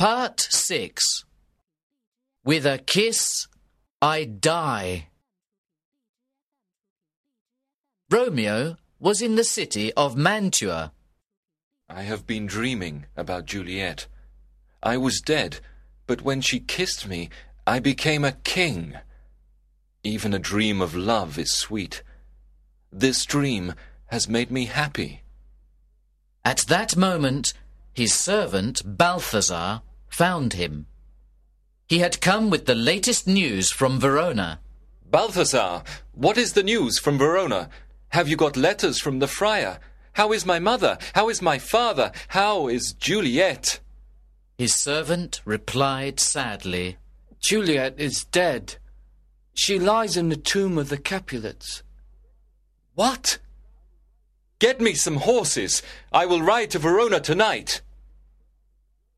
Part 6 With a kiss, I die. Romeo was in the city of Mantua. I have been dreaming about Juliet. I was dead, but when she kissed me, I became a king. Even a dream of love is sweet. This dream has made me happy. At that moment, his servant Balthazar found him. He had come with the latest news from Verona. Balthasar, what is the news from Verona? Have you got letters from the friar? How is my mother? How is my father? How is Juliet? His servant replied sadly, Juliet is dead. She lies in the tomb of the Capulets. What? Get me some horses. I will ride to Verona tonight.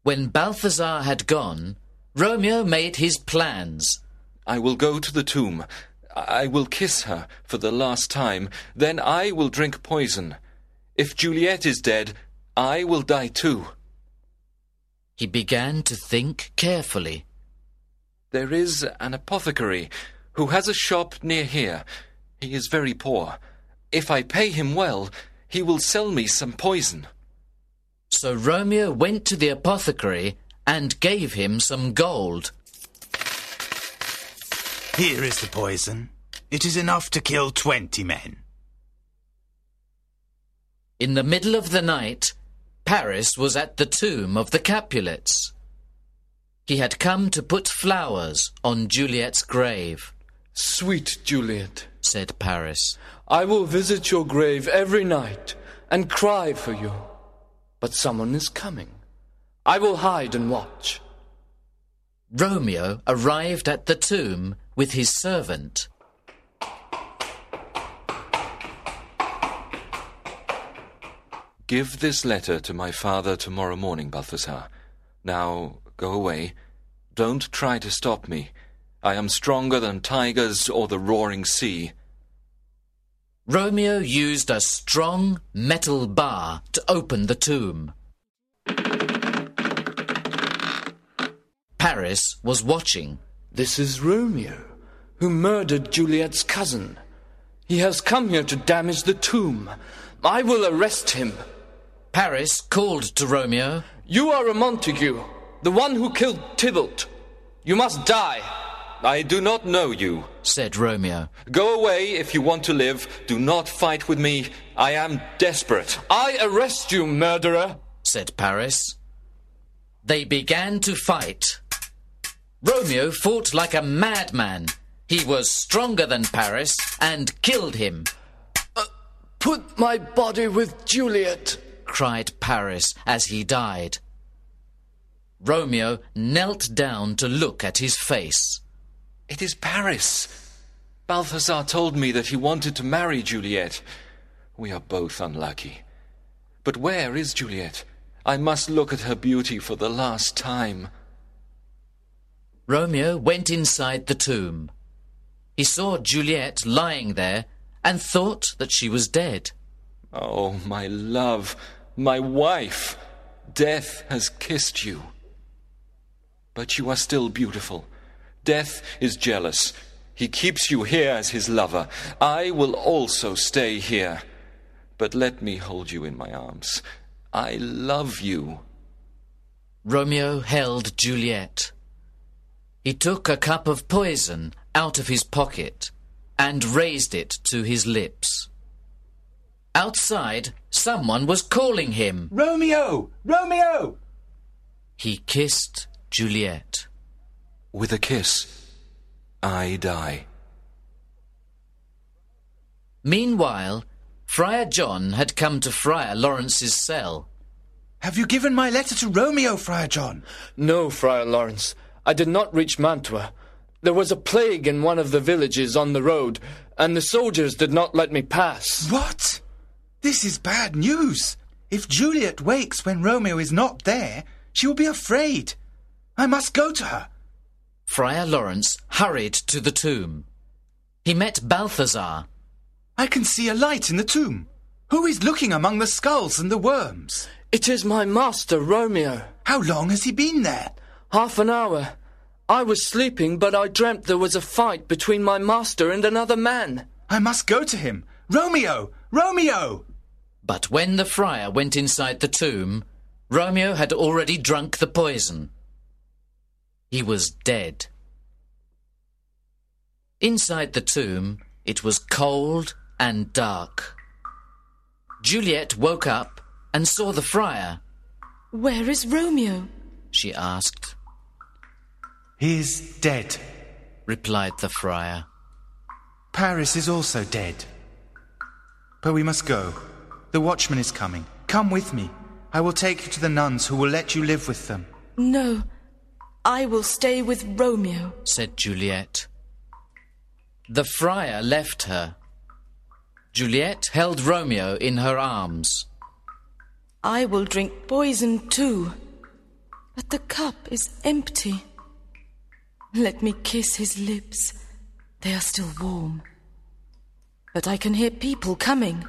When Balthazar had gone, Romeo made his plans. I will go to the tomb. I will kiss her for the last time. Then I will drink poison. If Juliet is dead, I will die too. He began to think carefully. There is an apothecary who has a shop near here. He is very poor. If I pay him well, he will sell me some poison. So Romeo went to the apothecary and gave him some gold. Here is the poison. It is enough to kill twenty men. In the middle of the night, Paris was at the tomb of the Capulets. He had come to put flowers on Juliet's grave, Sweet Juliet, said Paris. I will visit your grave every night and cry for you. But someone is coming. I will hide and watch. Romeo arrived at the tomb with his servant. Give this letter to my father tomorrow morning, Balthasar. Now go away. Don't try to stop me. I am stronger than tigers or the roaring sea. Romeo used a strong metal bar to open the tomb. Paris was watching. This is Romeo, who murdered Juliet's cousin. He has come here to damage the tomb. I will arrest him. Paris called to Romeo. You are a Montague, the one who killed Tybalt. You must die. I do not know you. said Romeo. Go away if you want to live. Do not fight with me. I am desperate. I arrest you, murderer. said Paris. They began to fight. Romeo fought like a madman. He was stronger than Paris and killed him, uh, Put my body with Juliet. cried Paris as he died. Romeo knelt down to look at his face. It is Paris. Balthazar told me that he wanted to marry Juliet. We are both unlucky. But where is Juliet? I must look at her beauty for the last time. Romeo went inside the tomb. He saw Juliet lying there and thought that she was dead. Oh, my love, my wife, death has kissed you. But you are still beautiful. Death is jealous. He keeps you here as his lover. I will also stay here. But let me hold you in my arms. I love you. Romeo held Juliet. He took a cup of poison out of his pocket and raised it to his lips. Outside, someone was calling him. Romeo! Romeo! He kissed Juliet. With a kiss, I die. Meanwhile, Friar John had come to Friar Lawrence's cell. Have you given my letter to Romeo, Friar John? No, Friar Lawrence. I did not reach Mantua. There was a plague in one of the villages on the road, and the soldiers did not let me pass. What? This is bad news. If Juliet wakes when Romeo is not there, she will be afraid. I must go to her. Friar Lawrence hurried to the tomb. He met Balthazar. I can see a light in the tomb. Who is looking among the skulls and the worms? It is my master, Romeo. How long has he been there? Half an hour. I was sleeping, but I dreamt there was a fight between my master and another man. I must go to him. Romeo! Romeo! But when the friar went inside the tomb, Romeo had already drunk the poison. He was dead. Inside the tomb, it was cold and dark. Juliet woke up and saw the friar. Where is Romeo? She asked. He is dead. Replied the friar. Paris is also dead. But we must go. The watchman is coming. Come with me. I will take you to the nuns who will let you live with them. No, I will stay with Romeo, said Juliet. The friar left her. Juliet held Romeo in her arms. I will drink poison too, but the cup is empty. Let me kiss his lips. They are still warm. But I can hear people coming.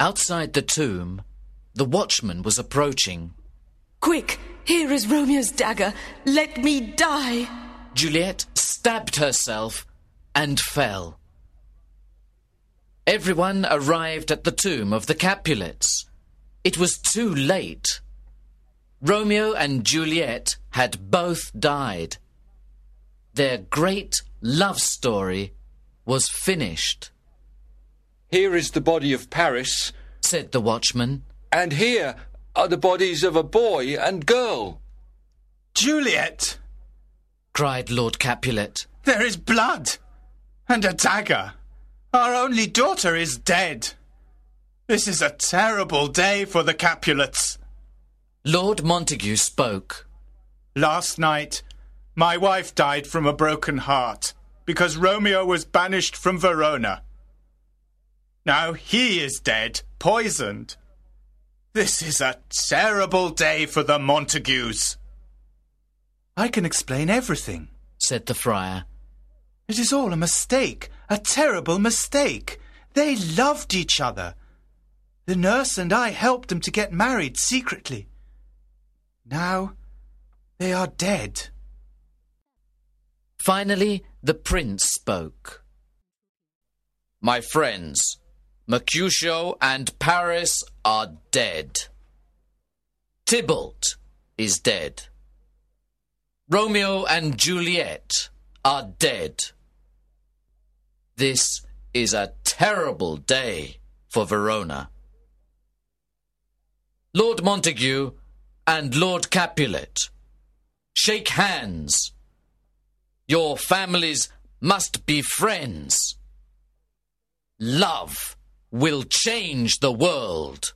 Outside the tomb, the watchman was approaching. Quick! Here is Romeo's dagger. Let me die! Juliet stabbed herself and fell. Everyone arrived at the tomb of the Capulets. It was too late. Romeo and Juliet had both died. Their great love story was finished. Here is the body of Paris, said the watchman. And here are the bodies of a boy and girl. Juliet! cried Lord Capulet. There is blood and a dagger. Our only daughter is dead. This is a terrible day for the Capulets. Lord Montague spoke. Last night, my wife died from a broken heart because Romeo was banished from Verona. Now he is dead, poisoned. This is a terrible day for the Montagues. I can explain everything, said the friar. It is all a mistake, a terrible mistake. They loved each other. The nurse and I helped them to get married secretly. Now they are dead. Finally, the prince spoke. My friends, Mercutio and Paris are dead. Tybalt is dead. Romeo and Juliet are dead. This is a terrible day for Verona. Lord Montague and Lord Capulet, shake hands. Your families must be friends. Love will change the world.